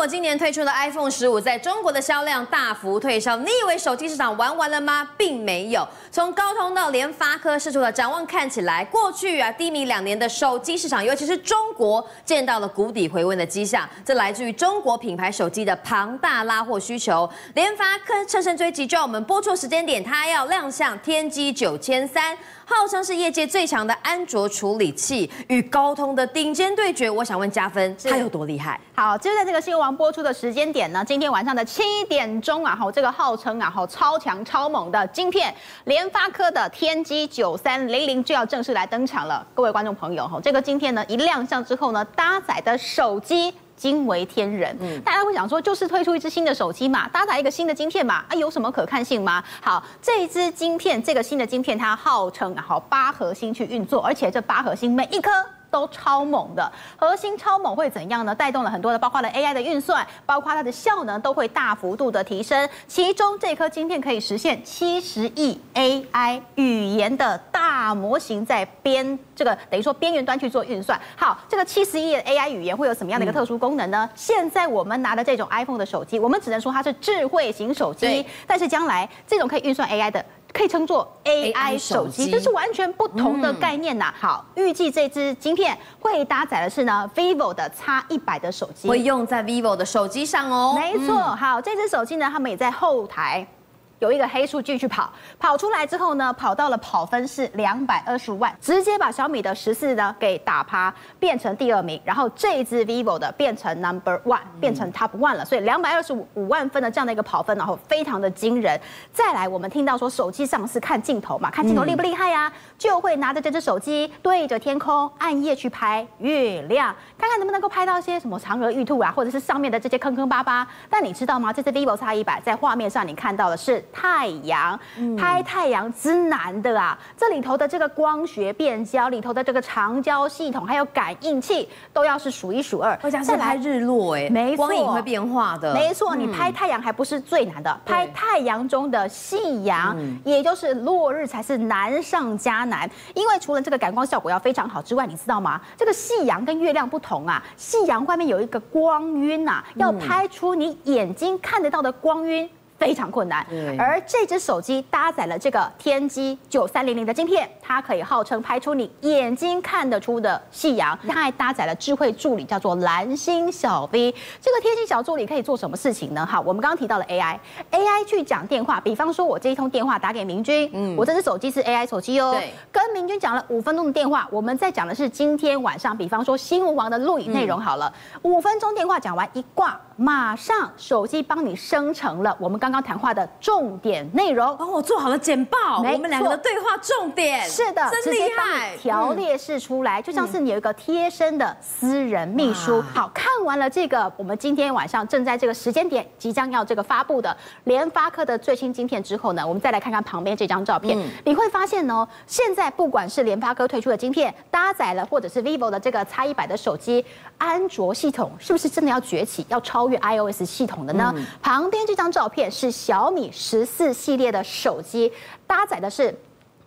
果今年推出的 iPhone 十五在中国的销量大幅退烧，你以为手机市场玩完了吗？并没有。从高通到联发科释出的展望看起来，过去啊低迷两年的手机市场，尤其是中国见到了谷底回温的迹象。这来自于中国品牌手机的庞大拉货需求。联发科乘胜追击，就在我们播出时间点，它要亮相天玑九千三。号称是业界最强的安卓处理器，与高通的顶尖对决。我想问加分，它有多厉害？好，就在这个新闻王播出的时间点呢，今天晚上的七点钟啊，吼，这个号称啊，吼，超强超猛的晶片，联发科的天玑九三零零就要正式来登场了。各位观众朋友，吼，这个晶片呢一亮相之后呢，搭载的手机。惊为天人，嗯，大家会想说，就是推出一支新的手机嘛，搭载一个新的晶片嘛，啊，有什么可看性吗？好，这一支晶片，这个新的晶片，它号称啊，好八核心去运作，而且这八核心每一颗。都超猛的，核心超猛会怎样呢？带动了很多的，包括了 AI 的运算，包括它的效能都会大幅度的提升。其中这颗晶片可以实现七十亿 AI 语言的大模型在边这个等于说边缘端去做运算。好，这个七十亿的 AI 语言会有什么样的一个特殊功能呢？嗯、现在我们拿的这种 iPhone 的手机，我们只能说它是智慧型手机，但是将来这种可以运算 AI 的。可以称作 AI 手机，这是完全不同的概念呐、啊。好，预计这支晶片会搭载的是呢 vivo 的 X 一百的手机，会用在 vivo 的手机上哦。没错，好，这支手机呢，他们也在后台。有一个黑数据去跑，跑出来之后呢，跑到了跑分是两百二十五万，直接把小米的十四呢给打趴，变成第二名。然后这一支 vivo 的变成 number one，变成 top one 了。所以两百二十五万分的这样的一个跑分，然后非常的惊人。再来，我们听到说手机上是看镜头嘛，看镜头厉不厉害呀、啊？就会拿着这只手机对着天空暗夜去拍月亮，看看能不能够拍到一些什么嫦娥玉兔啊，或者是上面的这些坑坑巴巴。但你知道吗？这支 vivo X 一百在画面上你看到的是。太阳拍太阳之难的啊！这里头的这个光学变焦，里头的这个长焦系统，还有感应器，都要是数一数二。而且是拍日落哎，没错，光影会变化的。没错，你拍太阳还不是最难的，拍太阳中的夕阳，也就是落日才是难上加难。因为除了这个感光效果要非常好之外，你知道吗？这个夕阳跟月亮不同啊，夕阳外面有一个光晕呐，要拍出你眼睛看得到的光晕。非常困难，而这只手机搭载了这个天玑九三零零的晶片，它可以号称拍出你眼睛看得出的夕阳。它还搭载了智慧助理，叫做蓝星小 V。这个天玑小助理可以做什么事情呢？好，我们刚刚提到了 AI，AI 去讲电话，比方说我这一通电话打给明君，嗯，我这只手机是 AI 手机哦，对，跟明君讲了五分钟的电话，我们在讲的是今天晚上，比方说新闻网的录影内容好了，五分钟电话讲完一挂，马上手机帮你生成了我们刚。刚刚谈话的重点内容，帮我做好了简报。我们两个的对话重点，是的，真厉害，条列式出来，就像是你有一个贴身的私人秘书。好，看完了这个，我们今天晚上正在这个时间点即将要这个发布的联发科的最新晶片之后呢，我们再来看看旁边这张照片，你会发现呢，现在不管是联发科推出的晶片，搭载了或者是 vivo 的这个 X 一百的手机，安卓系统是不是真的要崛起，要超越 iOS 系统的呢？旁边这张照片。是小米十四系列的手机，搭载的是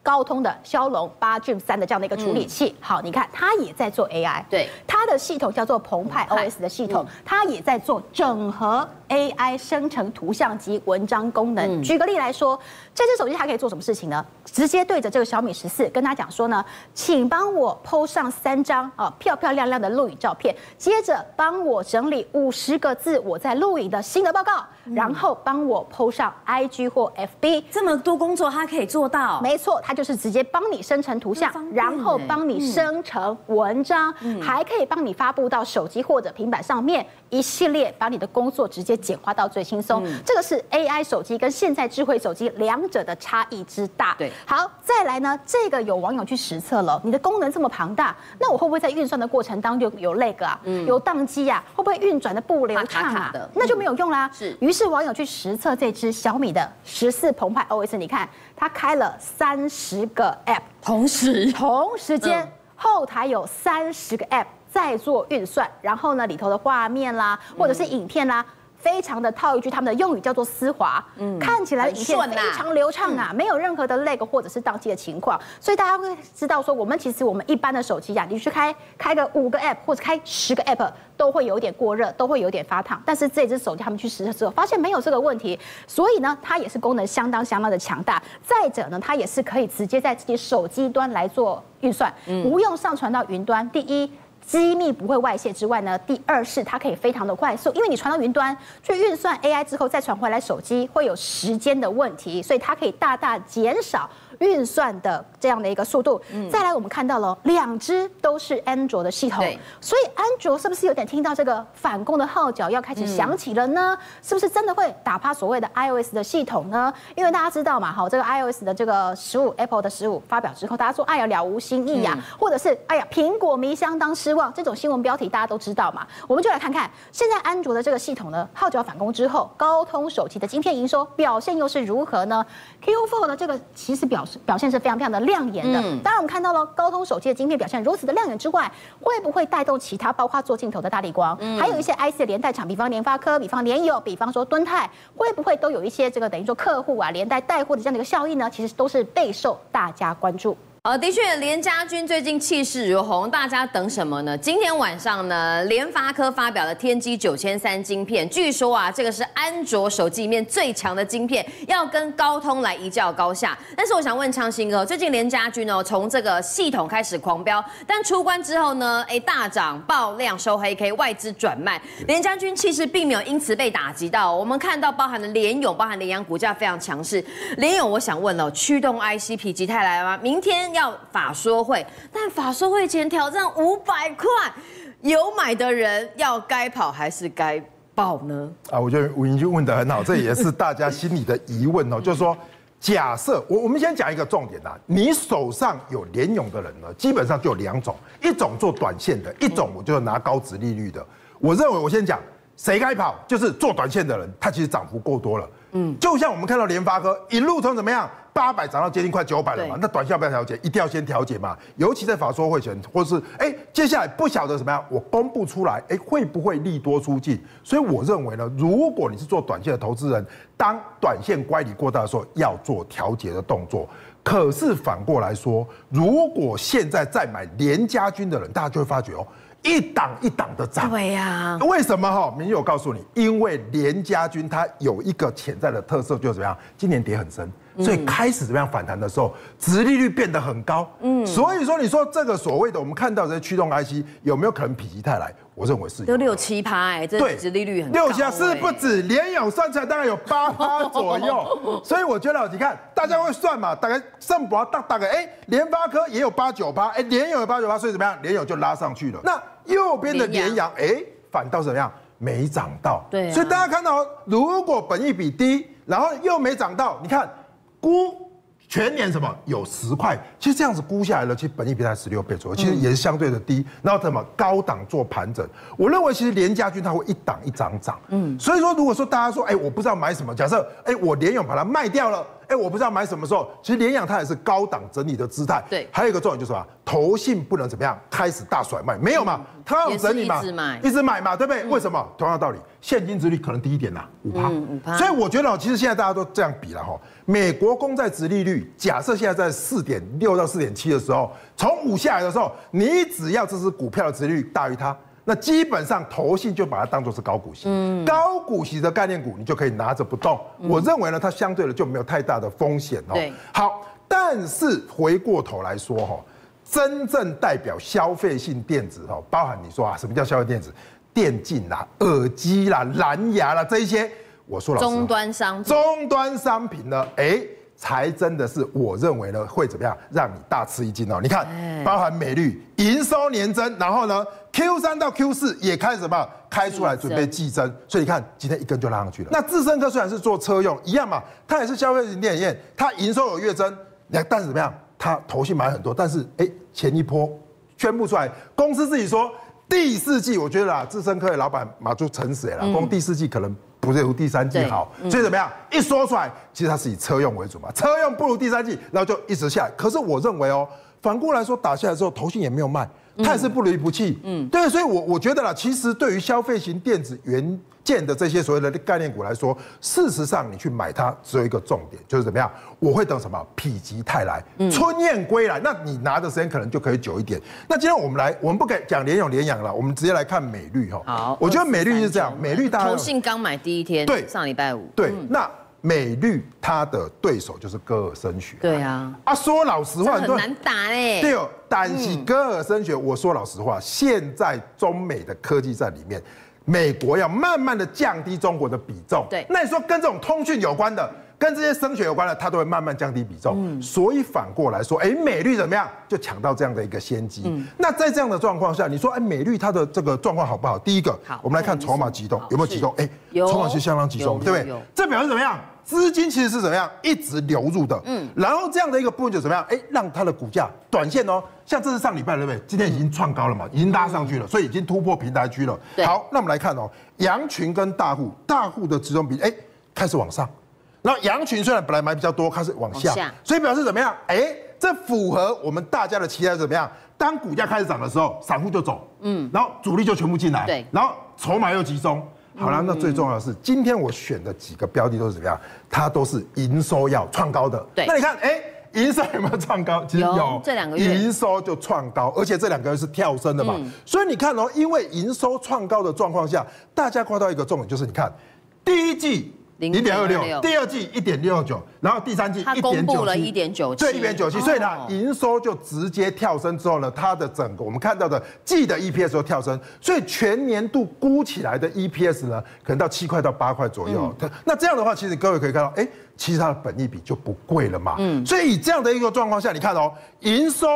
高通的骁龙八 Gen 三的这样的一个处理器。好，你看它也在做 AI，对，它的系统叫做澎湃 OS 的系统，它也在做整合。AI 生成图像及文章功能。举个例来说，这只手机还可以做什么事情呢？直接对着这个小米十四，跟他讲说呢，请帮我 PO 上三张啊漂漂亮亮的录影照片，接着帮我整理五十个字我在录影的心得报告，然后帮我 PO 上 IG 或 FB。这么多工作他可以做到？没错，他就是直接帮你生成图像，然后帮你生成文章，还可以帮你发布到手机或者平板上面，一系列把你的工作直接。简化到最轻松，嗯、这个是 AI 手机跟现在智慧手机两者的差异之大。对，好，再来呢，这个有网友去实测了，你的功能这么庞大，那我会不会在运算的过程当中有那个啊，嗯、有宕机啊，会不会运转的不流畅啊？卡卡的。那就没有用啦。是，于是网友去实测这支小米的十四澎湃 OS，你看它开了三十个 App，同时？同时间、嗯、后台有三十个 App 在做运算，然后呢里头的画面啦，或者是影片啦。非常的套一句他们的用语叫做丝滑，嗯，看起来影片非常流畅啊，没有任何的 lag 或者是宕机的情况，所以大家会知道说，我们其实我们一般的手机呀，你去开开个五个 app 或者开十个 app 都会有点过热，都会有点发烫，但是这只手机他们去实测之后发现没有这个问题，所以呢，它也是功能相当相当的强大，再者呢，它也是可以直接在自己手机端来做运算，不用上传到云端。第一。机密不会外泄之外呢，第二是它可以非常的快速，因为你传到云端去运算 AI 之后再传回来手机会有时间的问题，所以它可以大大减少。运算的这样的一个速度，再来我们看到了两只都是安卓的系统，所以安卓是不是有点听到这个反攻的号角要开始响起了呢？是不是真的会打趴所谓的 iOS 的系统呢？因为大家知道嘛，好，这个 iOS 的这个十五 Apple 的十五发表之后，大家说哎呀了无新意呀，或者是哎呀苹果迷相当失望，这种新闻标题大家都知道嘛。我们就来看看现在安卓的这个系统呢，号角反攻之后，高通手机的晶片营收表现又是如何呢？Q4 的这个其实表示。表现是非常非常的亮眼的。当然，我们看到了高通手机的晶片表现如此的亮眼之外，会不会带动其他，包括做镜头的大力光，还有一些 IC 的连带厂，比方联发科，比方联友，比方说敦泰，会不会都有一些这个等于说客户啊连带带货的这样的一个效应呢？其实都是备受大家关注。呃，的确，联家军最近气势如虹，大家等什么呢？今天晚上呢，联发科发表了天玑九千三晶片，据说啊，这个是安卓手机里面最强的晶片，要跟高通来一较高下。但是我想问昌兴哥，最近联家军哦，从这个系统开始狂飙，但出关之后呢，哎，大涨爆量收黑 K，外资转卖，联家军气势并没有因此被打击到。我们看到包含的联咏，包含联阳股价非常强势。联咏，我想问哦，驱动 IC 否极泰来吗？明天。要法说会，但法说会前挑战五百块，有买的人要该跑还是该报呢？啊，我觉得吴盈君问得很好，这也是大家心里的疑问哦。就是说，假设我我们先讲一个重点呐，你手上有联勇的人呢，基本上就有两种，一种做短线的，一种我就拿高值利率的。我认为我先讲谁该跑，就是做短线的人，他其实涨幅过多了。嗯，就像我们看到联发科一路从怎么样？八百涨到接近快九百了嘛？那短线要不要调节？一定要先调节嘛。尤其在法说会前，或者是哎，接下来不晓得什么样，我公布出来，哎，会不会利多出尽？所以我认为呢，如果你是做短线的投资人，当短线乖离过大的时候，要做调节的动作。可是反过来说，如果现在再买联家军的人，大家就会发觉哦，一档一档的涨。对呀。为什么哈？明玉，我告诉你，因为联家军它有一个潜在的特色，就是怎么样？今年跌很深。所以开始怎么样反弹的时候，殖利率变得很高。嗯，所以说你说这个所谓的我们看到这些驱动 IC 有没有可能否极泰来？我认为是有六七趴哎，这殖利率很高。六七趴是不止，联咏算起来大概有八趴 左右。所以我觉得你看大家会算嘛，大概胜博大大概哎，联发科也有八九趴，哎，联友有八九趴，所以怎么样？联友就拉上去了。那右边的联阳哎，反倒怎么样？没涨到。对。所以大家看到，如果本益比低，然后又没涨到，你看。估全年什么有十块，其实这样子估下来了，其实本益比才十六倍左右，其实也是相对的低。然后怎么高档做盘整？我认为其实联家军它会一档一涨涨，嗯，所以说如果说大家说，哎，我不知道买什么，假设，哎，我联勇把它卖掉了。哎，我不知道买什么时候。其实联阳它也是高档整理的姿态。对，还有一个重点就是什么？投信不能怎么样开始大甩卖，没有嘛？它要整理嘛，一直买，一直买嘛，对不对？为什么？同样道理，现金殖利率可能低一点呐，五趴，五趴。所以我觉得，其实现在大家都这样比了哈。美国公债殖利率假设现在在四点六到四点七的时候，从五下来的时候，你只要这支股票的殖利率大于它。那基本上投信就把它当做是高股息，嗯，高股息的概念股，你就可以拿着不动。我认为呢，它相对的就没有太大的风险哦。对，好，但是回过头来说哈，真正代表消费性电子哈，包含你说啊，什么叫消费电子？电竞啦、耳机啦、蓝牙啦这一些，我说了，终端商品，终端商品呢，哎。才真的是，我认为呢会怎么样，让你大吃一惊哦！你看，包含美绿营收年增，然后呢 Q 三到 Q 四也开始什么开出来准备季增，所以你看今天一根就拉上去了。那智深科虽然是做车用一样嘛，它也是消费型电影业，它营收有月增，但是怎么样？它投信买很多，但是哎前一波宣布出来，公司自己说第四季，我觉得啊，智深科的老板马就沉死了，光第四季可能。不如第三季好，所以怎么样？一说出来，其实它是以车用为主嘛，车用不如第三季，然后就一直下来。可是我认为哦，反过来说打下来之后，投信也没有卖，它也是不离不弃。嗯，对，所以我我觉得啦，其实对于消费型电子元件的这些所谓的概念股来说，事实上你去买它只有一个重点，就是怎么样？我会等什么？否极泰来，春燕归来。那你拿的时间可能就可以久一点。那今天我们来，我们不给讲联咏联阳了，我们直接来看美绿哈。好，我觉得美绿是这样，美绿大家投信刚买第一天，对，上礼拜五，对，那。美绿它的对手就是戈尔森学，对啊，啊说老实话，很难打哎。对哦，但是戈尔森学，我说老实话，现在中美的科技战里面，美国要慢慢的降低中国的比重。对，那你说跟这种通讯有关的，跟这些声学有关的，它都会慢慢降低比重。所以反过来说，哎，美绿怎么样，就抢到这样的一个先机。那在这样的状况下，你说，哎，美绿它的这个状况好不好？第一个，我们来看筹码集中有没有集中？哎，筹码其实相当集中，对不对？这表示怎么样？资金其实是怎么样一直流入的，嗯，然后这样的一个部分就怎么样，哎，让它的股价短线哦，像这是上礼拜对不对？今天已经创高了嘛，已经拉上去了，所以已经突破平台区了。好，那我们来看哦，羊群跟大户，大户的集中比，哎，开始往上，然后羊群虽然本来买比较多，开始往下，所以表示怎么样？哎，这符合我们大家的期待，怎么样？当股价开始涨的时候，散户就走，嗯，然后主力就全部进来，对，然后筹码又集中。好了，那最重要的是，今天我选的几个标的都是怎么样？它都是营收要创高的。对，那你看，哎，营收有没有创高？其实有，有这两个月营收就创高，而且这两个月是跳升的嘛。嗯、所以你看哦，因为营收创高的状况下，大家看到一个重点就是，你看第一季。零点二六，第二季一点六九，然后第三季一点九七，它公布了一点九七，对，一点九七，所以呢，营收就直接跳升之后呢，它的整个我们看到的季的 EPS 都跳升，所以全年度估起来的 EPS 呢，可能到七块到八块左右。嗯、那这样的话，其实各位可以看到，哎，其实它的本益比就不贵了嘛。嗯，所以以这样的一个状况下，你看哦，营收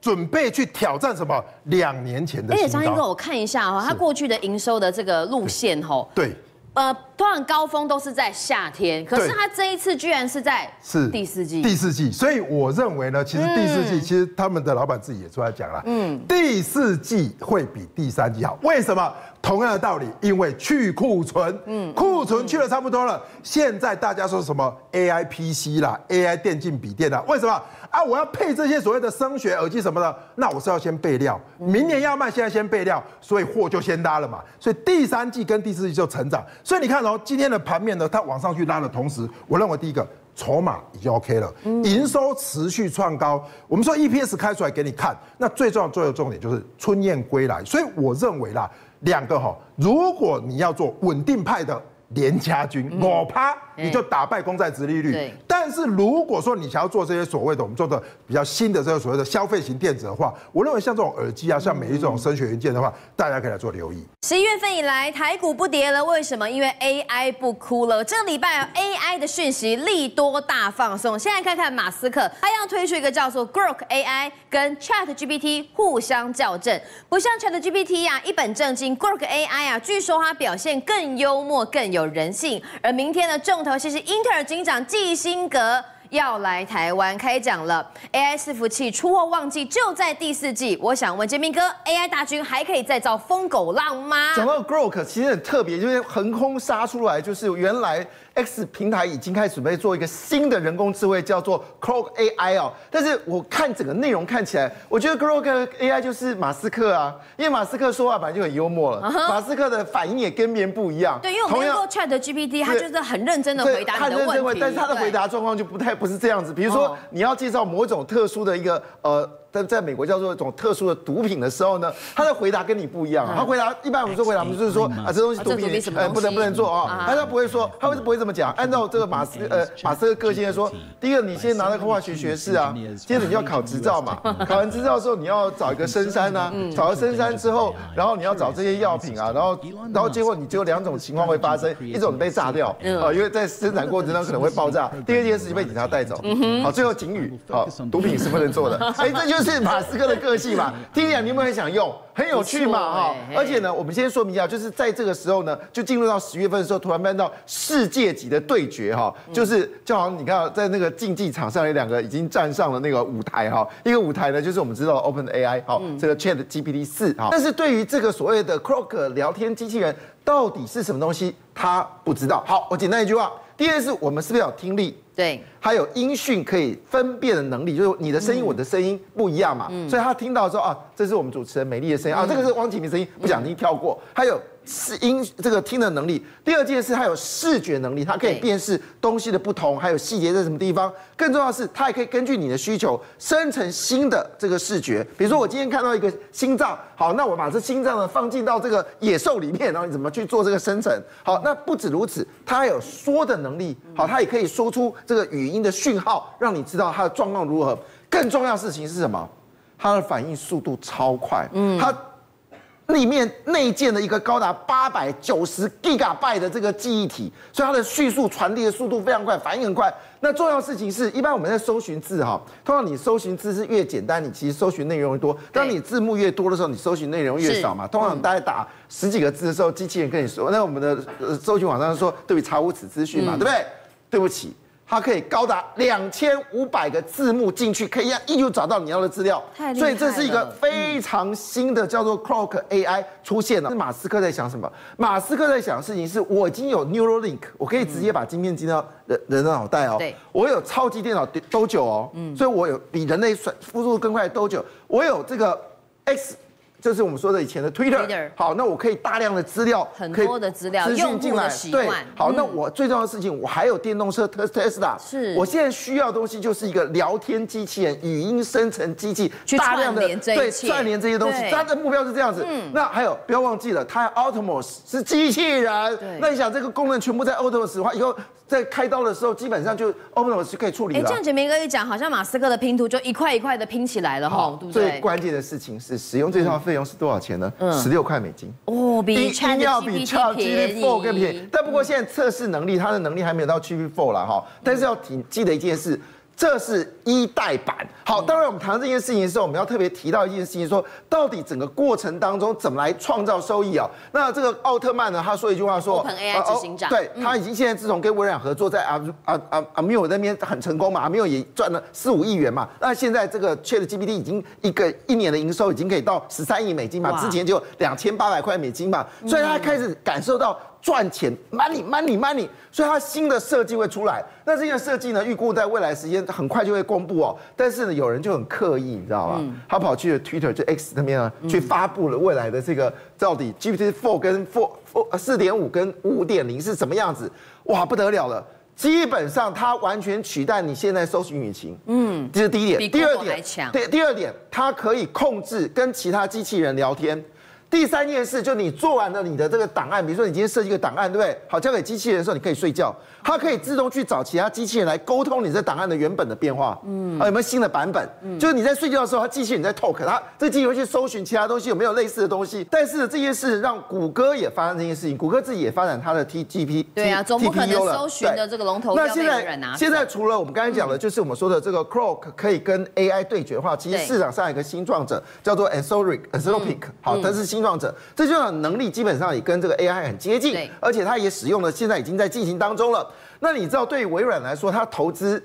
准备去挑战什么？两年前的。而且张鑫哥，我看一下哈，它过去的营收的这个路线哈，对。呃，通常高峰都是在夏天，可是他这一次居然是在是第四季。第四季，所以我认为呢，其实第四季，其实他们的老板自己也出来讲了，嗯，第四季会比第三季好。为什么？同样的道理，因为去库存，嗯，库存去了差不多了，现在大家说什么 AI PC 啦，AI 电竞笔电啦，为什么？啊，我要配这些所谓的声学耳机什么的，那我是要先备料，明年要卖，现在先备料，所以货就先拉了嘛。所以第三季跟第四季就成长。所以你看哦，今天的盘面呢，它往上去拉的同时，我认为第一个筹码已经 OK 了，营收持续创高。我们说 EPS 开出来给你看，那最重要、最有重点就是春燕归来。所以我认为啦。两个哈，如果你要做稳定派的连家军，我啪你就打败公债殖利率。但是如果说你想要做这些所谓的我们做的比较新的这个所谓的消费型电子的话，我认为像这种耳机啊，像每一种声学元件的话，大家可以来做留意。十一月份以来，台股不跌了，为什么？因为 AI 不哭了。这个礼拜 AI 的讯息利多大放送。现在看看马斯克，他要推出一个叫做 Grok AI 跟 Chat GPT 互相校正，不像 Chat GPT 呀、啊、一本正经，Grok AI 啊，据说它表现更幽默、更有人性。而明天的重头戏是英特尔警长基辛格。要来台湾开讲了，AI 伺服器出货旺季就在第四季。我想问建明哥，AI 大军还可以再造疯狗浪吗？讲到 Grok，其实很特别，就是横空杀出来，就是原来。X 平台已经开始准备做一个新的人工智慧，叫做 Grok AI 哦。但是我看整个内容看起来，我觉得 Grok AI 就是马斯克啊，因为马斯克说话本来就很幽默了，uh huh. 马斯克的反应也跟别人不一样。对，因为我们用过 Chat GPT，他就是很认真的回答你的问题，但是他的回答状况就不太不是这样子。比如说你要介绍某种特殊的一个呃。在在美国叫做一种特殊的毒品的时候呢，他的回答跟你不一样。他回答一般我们说回答，我们就是说啊，这东西毒品，呃，不能不能做啊。但他不会说，他会不会这么讲？按照这个马斯呃马斯克个性来说，第一个你先拿到化学学士啊，接着你要考执照嘛。考完执照之后，你要找一个深山啊，找了深山之后，然后你要找这些药品啊，然后然后结果你只有两种情况会发生，一种被炸掉啊，因为在生产过程中可能会爆炸；第二件事情被警察带走。好，最后警语，好，毒品是不能做的。哎，这就是。是马斯克的个性嘛？听起来你有没有很想用？很有趣嘛哈！而且呢，我们先说明一下，就是在这个时候呢，就进入到十月份的时候，突然看到世界级的对决哈，就是就好像你看在那个竞技场上有两个已经站上了那个舞台哈，一个舞台呢就是我们知道的 Open AI 哈，这个 Chat GPT 四哈，但是对于这个所谓的 Grok 聊天机器人到底是什么东西，他不知道。好，我简单一句话，第一个是我们是不是要听力？对，还有音讯可以分辨的能力，就是你的声音、我的声音不一样嘛，所以他听到说啊，这是我们主持人美丽的声音啊，这个是汪启明声音，不想听跳过。还有视音这个听的能力。第二件事，它有视觉能力，它可以辨识东西的不同，还有细节在什么地方。更重要的是，它也可以根据你的需求生成新的这个视觉。比如说，我今天看到一个心脏，好，那我把这心脏呢放进到这个野兽里面，然后你怎么去做这个生成？好，那不止如此，它还有说的能力，好，它也可以说出这个语音的讯号，让你知道它的状况如何。更重要的事情是什么？它的反应速度超快，嗯，它。里面内建了一个高达八百九十 Gigabyte 的这个记忆体，所以它的叙述传递的速度非常快，反应很快。那重要事情是，一般我们在搜寻字哈，通常你搜寻字是越简单，你其实搜寻内容越多。当你字幕越多的时候，你搜寻内容越少嘛。通常大概打十几个字的时候，机器人跟你说，那我们的搜寻网站说，对不起，查无此资讯嘛，对不对？对不起。它可以高达两千五百个字幕进去，可以让一就找到你要的资料。所以这是一个非常新的叫做 Clock AI 出现了。是马斯克在想什么？马斯克在想的事情是，我已经有 Neuralink，我可以直接把晶片进到人人的脑袋哦。对，我有超级电脑多久哦？嗯，所以我有比人类算速度更快多久？我有这个 X。这是我们说的以前的 Twitter。好，那我可以大量的资料，很多的资料，资讯进来。对，好，那我最重要的事情，我还有电动车 Tesla。是，我现在需要的东西就是一个聊天机器人、语音生成机器，大量的对串联这些东西。它的目标是这样子。嗯。那还有，不要忘记了，它 Optimus 是机器人。对。那你想，这个功能全部在 Optimus 的话，以后。在开刀的时候，基本上就 Optimus 就可以处理了。哎，这样简明哥一讲，好像马斯克的拼图就一块一块的拼起来了哈，对不对？最关键的事情是，使用这套费用是多少钱呢？嗯，十六块美金。哦，比 ChatGPT 4更便宜。但不过现在测试能力，它的能力还没有到 GPT-4 了哈。但是要挺记得一件事。这是一代版。好，当然我们谈这件事情的时候，我们要特别提到一件事情，说到底整个过程当中怎么来创造收益啊？那这个奥特曼呢，他说一句话说，OpenAI 执行长，对，他已经现在自从跟微软合作，在阿阿阿阿米尔那边很成功嘛，阿米尔也赚了四五亿元嘛。那现在这个 ChatGPT 已经一个一年的营收已经可以到十三亿美金嘛，之前就两千八百块美金嘛，所以他开始感受到。赚钱，money money money，所以它新的设计会出来。那这个设计呢，预估在未来时间很快就会公布哦。但是呢，有人就很刻意，你知道吗？嗯、他跑去了 Twitter 就 X 那边啊，去发布了未来的这个到底 GPT Four 跟 Four Four 四点五跟五点零是什么样子？哇，不得了了！基本上它完全取代你现在搜寻引擎。嗯，这是第一点。第二点，对，第二点，它可以控制跟其他机器人聊天。第三件事，就你做完了你的这个档案，比如说你今天设计一个档案，对不对？好，交给机器人的时候，你可以睡觉，它可以自动去找其他机器人来沟通你这档案的原本的变化，嗯，啊有没有新的版本？嗯，就是你在睡觉的时候，它机器人在 talk，它这机器人会去搜寻其他东西有没有类似的东西。但是这件事让谷歌也发生这件事情，谷歌自己也发展它的 T G P，对啊，总不可能搜寻的这个龙头。那现在现在除了我们刚才讲的，就是我们说的这个 Claude 可以跟 A I 对决的话，其实市场上有一个新创者叫做 Anthropic，好，但是新创者，这就。能力基本上也跟这个 AI 很接近，而且它也使用了，现在已经在进行当中了。那你知道，对于微软来说，它投资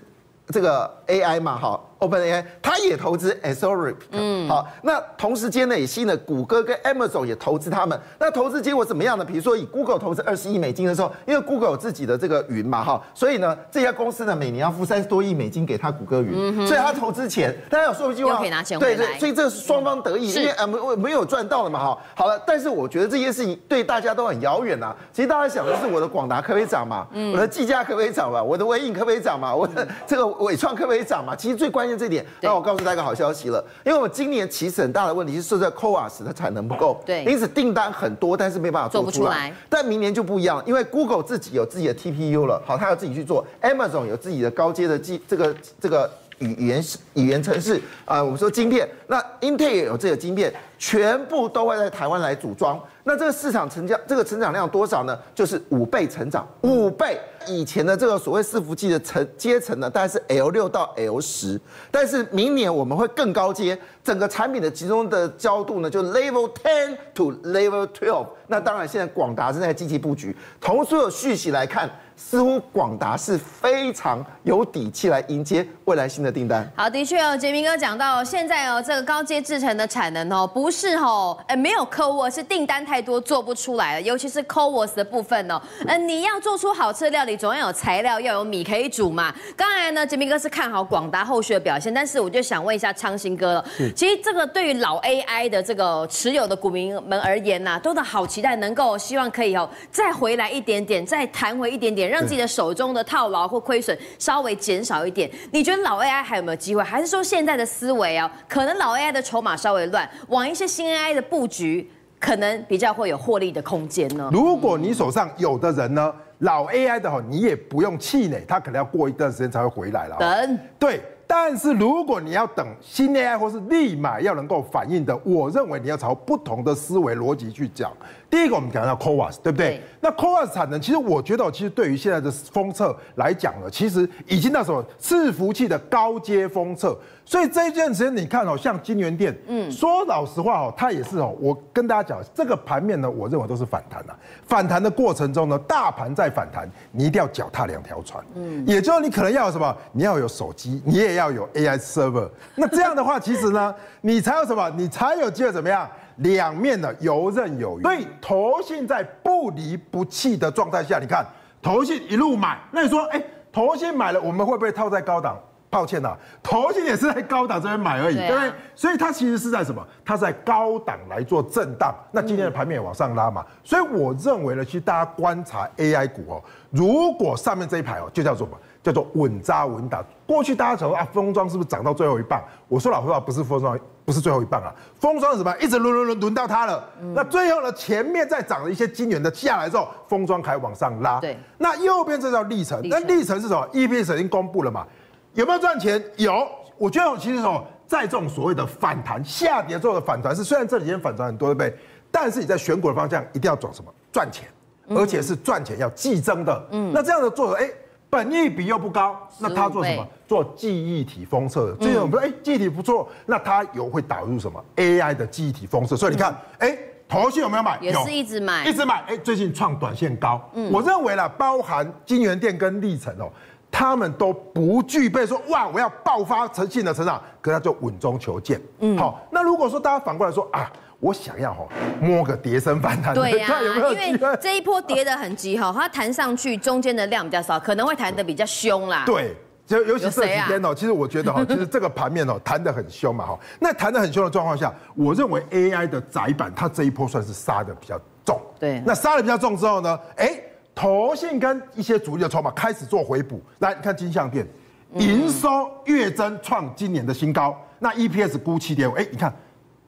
这个 AI 嘛？哈。OpenAI，他也投资 Anthropic，嗯，好，那同时间呢，也吸引了谷歌跟 Amazon 也投资他们。那投资结果怎么样呢？比如说以 Google 投资二十亿美金的时候，因为 Google 有自己的这个云嘛，哈，所以呢，这家公司呢每年要付三十多亿美金给他谷歌云，嗯、所以他投资钱，大家有说一句话，可以拿钱回来，对对，所以这是双方得益，嗯、因为呃没没有赚到了嘛，哈，好了，但是我觉得这件事情对大家都很遥远呐。其实大家想的是我的广达可不可以涨嘛？嗯、我的技嘉可不可以涨嘛？我的微影可不可以涨嘛？我的这个伟创可不可以涨嘛？其实最关键这一点，那我告诉大家一个好消息了，因为我们今年其实很大的问题是设在 CoWoS 的产能不够，对，因此订单很多，但是没办法做出来。出来但明年就不一样，因为 Google 自己有自己的 TPU 了，好，它要自己去做；Amazon 有自己的高阶的机这个这个语言语言城市啊，我们说晶片，那 Intel 也有这个晶片，全部都会在台湾来组装。那这个市场成交，这个成长量多少呢？就是五倍成长，五倍。以前的这个所谓伺服器的层阶层呢，大概是 L 六到 L 十，但是明年我们会更高阶，整个产品的集中的焦度呢，就 Level ten to Level twelve。那当然，现在广达正在积极布局。从所有讯息来看。似乎广达是非常有底气来迎接未来新的订单。好，的确哦，杰明哥讲到现在哦，这个高阶制程的产能哦，不是哦，哎，没有 CoWoS，是订单太多做不出来了，尤其是 CoWoS 的部分哦，嗯，你要做出好吃的料理，总要有材料，要有米可以煮嘛。刚才呢，杰明哥是看好广达后续的表现，但是我就想问一下昌兴哥了。其实这个对于老 AI 的这个持有的股民们而言呐、啊，都的好期待，能够希望可以哦再回来一点点，再弹回一点点，让自己的手中的套牢或亏损稍微减少一点。你觉得老 AI 还有没有机会？还是说现在的思维啊，可能老 AI 的筹码稍微乱，往一些新 AI 的布局？可能比较会有获利的空间呢。如果你手上有的人呢，老 AI 的话，你也不用气馁，他可能要过一段时间才会回来了。等，对。但是如果你要等新 AI 或是立马要能够反应的，我认为你要朝不同的思维逻辑去讲。第一个，我们讲到 CoWoS，对不对？对，那 CoWoS 产能，其实我觉得，其实对于现在的封测来讲呢，其实已经到什么伺服器的高阶封测。所以这一段时间，你看哦，像金源店，嗯，说老实话哦，它也是哦，我跟大家讲，这个盘面呢，我认为都是反弹的。反弹的过程中呢，大盘在反弹，你一定要脚踏两条船，嗯，也就是你可能要有什么，你要有手机，你也要有 AI server。那这样的话，其实呢，你才有什么，你才有机会怎么样，两面的游刃有余。所以投信在不离不弃的状态下，你看投信一路买，那你说，哎，投信买了，我们会不会套在高档？抱歉呐、啊，投信也是在高档这边买而已，对不、啊、对？所以它其实是在什么？它在高档来做震荡。那今天的盘面往上拉嘛，所以我认为呢，其实大家观察 AI 股哦，如果上面这一排哦，就叫做什么？叫做稳扎稳打。过去大家想说啊，封装是不是涨到最后一棒？我说老实话，不是封装，不是最后一棒啊。封装是什么？一直轮轮轮轮到它了。那最后呢，前面再涨了一些晶圆的下来之后，封装还往上拉。对。那右边这叫历程，那历程是什么？EPS 已经公布了嘛？有没有赚钱？有，我觉得其实哦，在这种所谓的反弹下跌之后的反弹是，虽然这几天反弹很多，对不对？但是你在选股的方向一定要走什么？赚钱，而且是赚钱要季增的。嗯，那这样的做，哎，本益比又不高，那他做什么？做记忆体封测的。最近我们说，哎，记忆体不错，那他有会导入什么 AI 的记忆体封测？所以你看，哎，投信有没有买？也是一直买，一直买。哎，最近创短线高。嗯，我认为啦，包含金源店跟力成哦。他们都不具备说哇，我要爆发成性的成长，可是他就稳中求健。嗯，好，那如果说大家反过来说啊，我想要哈摸个跌升反弹，对呀、啊，有有因为这一波跌得很急哈，它弹上去中间的量比较少，可能会弹得比较凶啦。对，就尤其这几天哦，其实我觉得哈，其实这个盘面哦弹得很凶嘛哈，那弹得很凶的状况下，我认为 AI 的窄板它这一波算是杀的比较重。对，那杀的比较重之后呢，哎。投信跟一些主力的筹码开始做回补，来你看金项店，营收月增创今年的新高，那 EPS 估七点五，哎，你看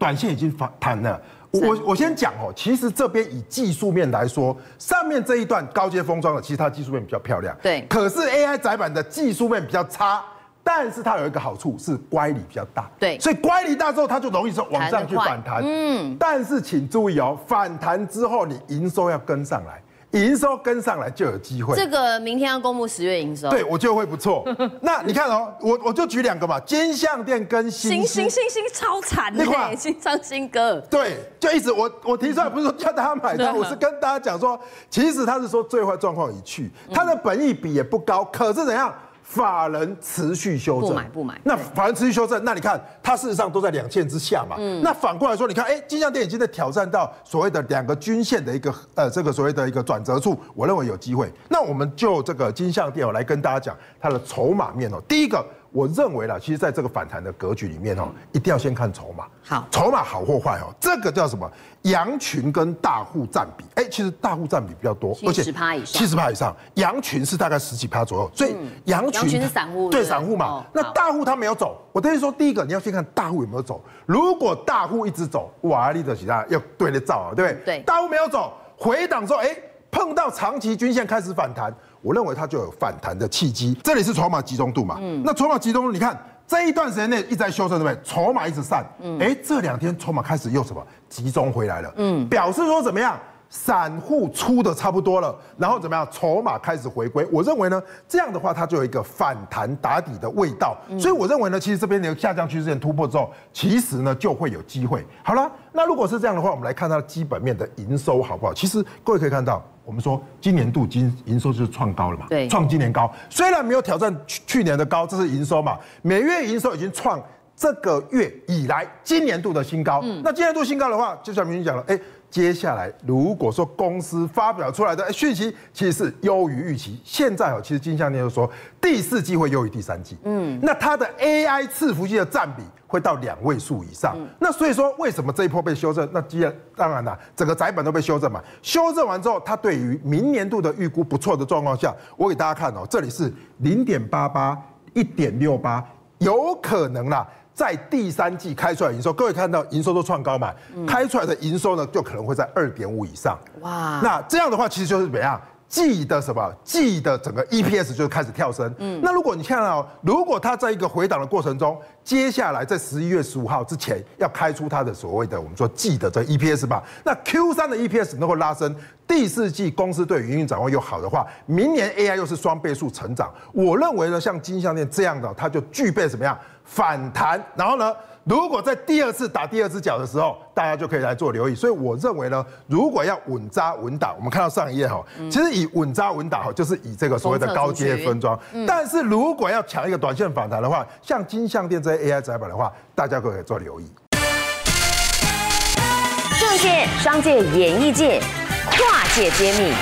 短线已经反弹了。我我先讲哦，其实这边以技术面来说，上面这一段高阶封装的，其实它技术面比较漂亮。对。可是 AI 窄板的技术面比较差，但是它有一个好处是乖离比较大。对。所以乖离大之后，它就容易说往上去反弹。嗯。但是请注意哦，反弹之后你营收要跟上来。营收跟上来就有机会。这个明天要公布十月营收，对我就会不错。那你看哦，我我就举两个嘛，金项店跟新星。新星超惨的，新唱新歌。对，就一直我我提出来不是说叫大家买它，我是跟大家讲说，其实他是说最坏状况已去，他的本益比也不高，可是怎样？法人持续修正，不买不买。那法人持续修正，那你看它事实上都在两线之下嘛。嗯。那反过来说，你看，哎，金像店已经在挑战到所谓的两个均线的一个呃这个所谓的一个转折处，我认为有机会。那我们就这个金像店哦来跟大家讲它的筹码面哦。第一个。我认为啦，其实在这个反弹的格局里面哦，一定要先看筹码。好，筹码好或坏哦，这个叫什么？羊群跟大户占比。哎，其实大户占比比较多，而且七十趴以上，七十趴以上，羊群是大概十几趴左右。所以羊群，是散户，对散户嘛。那大户他没有走。我等于说，第一个你要先看大户有没有走。如果大户一直走，哇，你的其他要对得照啊，对不对？对。大户没有走，回档之后，哎，碰到长期均线开始反弹。我认为它就有反弹的契机，这里是筹码集中度嘛，嗯，那筹码集中度，你看这一段时间内一直在修正，对不对？筹码一直散，嗯，哎，这两天筹码开始又什么集中回来了，嗯，表示说怎么样？散户出的差不多了，然后怎么样？筹码开始回归。我认为呢，这样的话它就有一个反弹打底的味道。所以我认为呢，其实这边的下降趋势线突破之后，其实呢就会有机会。好了，那如果是这样的话，我们来看它的基本面的营收好不好？其实各位可以看到，我们说今年度今营收就是创高了嘛，对，创今年高。虽然没有挑战去去年的高，这是营收嘛，每月营收已经创这个月以来今年度的新高。嗯，那今年度新高的话，就像明明讲了，哎。接下来如果说公司发表出来的讯息其实是优于预期，现在哦，其实金项链就说第四季会优于第三季，嗯，那它的 AI 伺服器的占比会到两位数以上，那所以说为什么这一波被修正？那既然当然了，整个载板都被修正嘛，修正完之后，它对于明年度的预估不错的状况下，我给大家看哦，这里是零点八八、一点六八，有可能啦。在第三季开出来的营收，各位看到营收都创高嘛？开出来的营收呢，就可能会在二点五以上。哇！那这样的话，其实就是怎么样？季的什么？季的整个 EPS 就开始跳升。嗯。那如果你看到，如果它在一个回档的过程中，接下来在十一月十五号之前要开出它的所谓的我们说季的这 EPS 吧，那 Q 三的 EPS 能够拉升，第四季公司对营运展望又好的话，明年 AI 又是双倍数成长，我认为呢，像金项链这样的，它就具备什么样？反弹，然后呢，如果在第二次打第二只脚的时候，大家就可以来做留意。所以我认为呢，如果要稳扎稳打，我们看到上一页哈，其实以稳扎稳打哈，就是以这个所谓的高阶分装。但是如果要抢一个短线反弹的话，像金项店这些 AI 窄板的话，大家可以做留意。政界、商界、演艺界，跨界揭秘，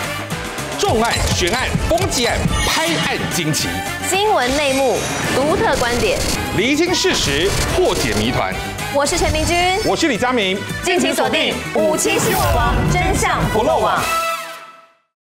重案、悬案、攻击案、拍案惊奇，新闻内幕，独特观点。厘清事实，破解谜团。我是陈明君，我是李佳明，敬请锁定《五七新闻网》，真相不漏网。